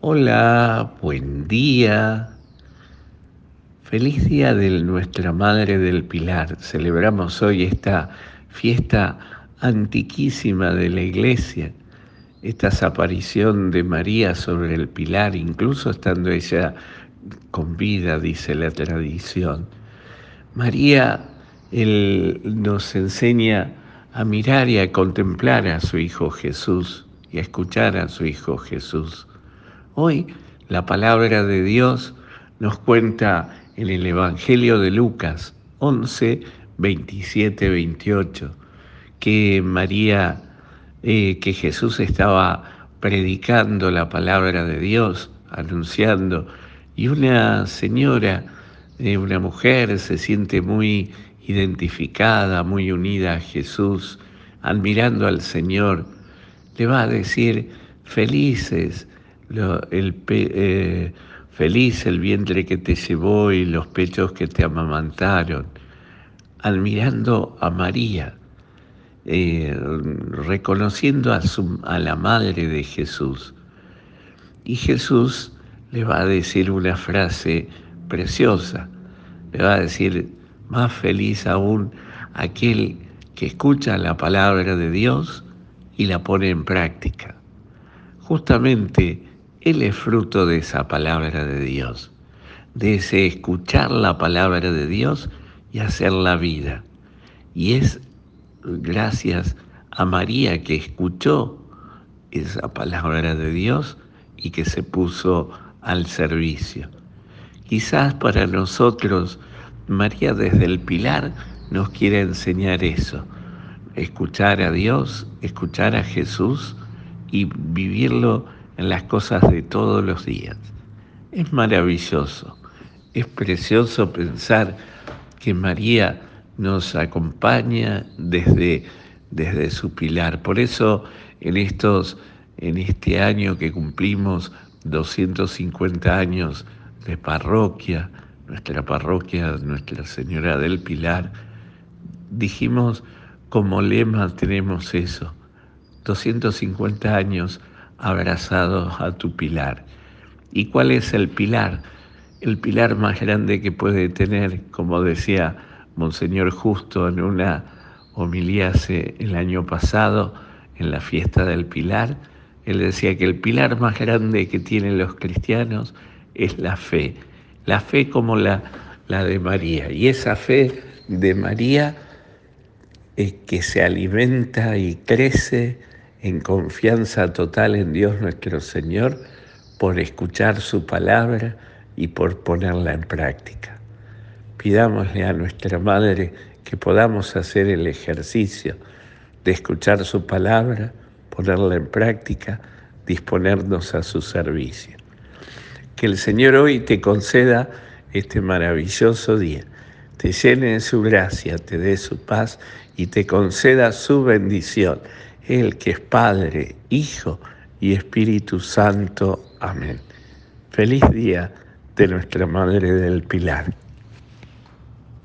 Hola, buen día. Feliz día de nuestra Madre del Pilar. Celebramos hoy esta fiesta antiquísima de la iglesia, esta aparición de María sobre el Pilar, incluso estando ella con vida, dice la tradición. María él nos enseña a mirar y a contemplar a su Hijo Jesús y a escuchar a su Hijo Jesús. Hoy la palabra de Dios nos cuenta en el Evangelio de Lucas 11, 27, 28, que María, eh, que Jesús estaba predicando la palabra de Dios, anunciando, y una señora, eh, una mujer se siente muy identificada, muy unida a Jesús, admirando al Señor, le va a decir, felices el eh, feliz el vientre que te llevó y los pechos que te amamantaron, admirando a María, eh, reconociendo a, su, a la madre de Jesús. Y Jesús le va a decir una frase preciosa, le va a decir, más feliz aún aquel que escucha la palabra de Dios y la pone en práctica. Justamente él es fruto de esa palabra de Dios, de ese escuchar la palabra de Dios y hacer la vida. Y es gracias a María que escuchó esa palabra de Dios y que se puso al servicio. Quizás para nosotros, María desde el pilar nos quiere enseñar eso, escuchar a Dios, escuchar a Jesús y vivirlo en las cosas de todos los días. Es maravilloso, es precioso pensar que María nos acompaña desde, desde su pilar. Por eso en, estos, en este año que cumplimos 250 años de parroquia, nuestra parroquia Nuestra Señora del Pilar, dijimos como lema tenemos eso, 250 años abrazados a tu pilar. ¿Y cuál es el pilar? El pilar más grande que puede tener, como decía Monseñor Justo en una homilía hace el año pasado, en la fiesta del pilar, él decía que el pilar más grande que tienen los cristianos es la fe, la fe como la, la de María. Y esa fe de María es que se alimenta y crece en confianza total en Dios nuestro Señor por escuchar su palabra y por ponerla en práctica. Pidámosle a nuestra Madre que podamos hacer el ejercicio de escuchar su palabra, ponerla en práctica, disponernos a su servicio. Que el Señor hoy te conceda este maravilloso día, te llene de su gracia, te dé su paz y te conceda su bendición el que es Padre, Hijo y Espíritu Santo. Amén. Feliz día de nuestra Madre del Pilar.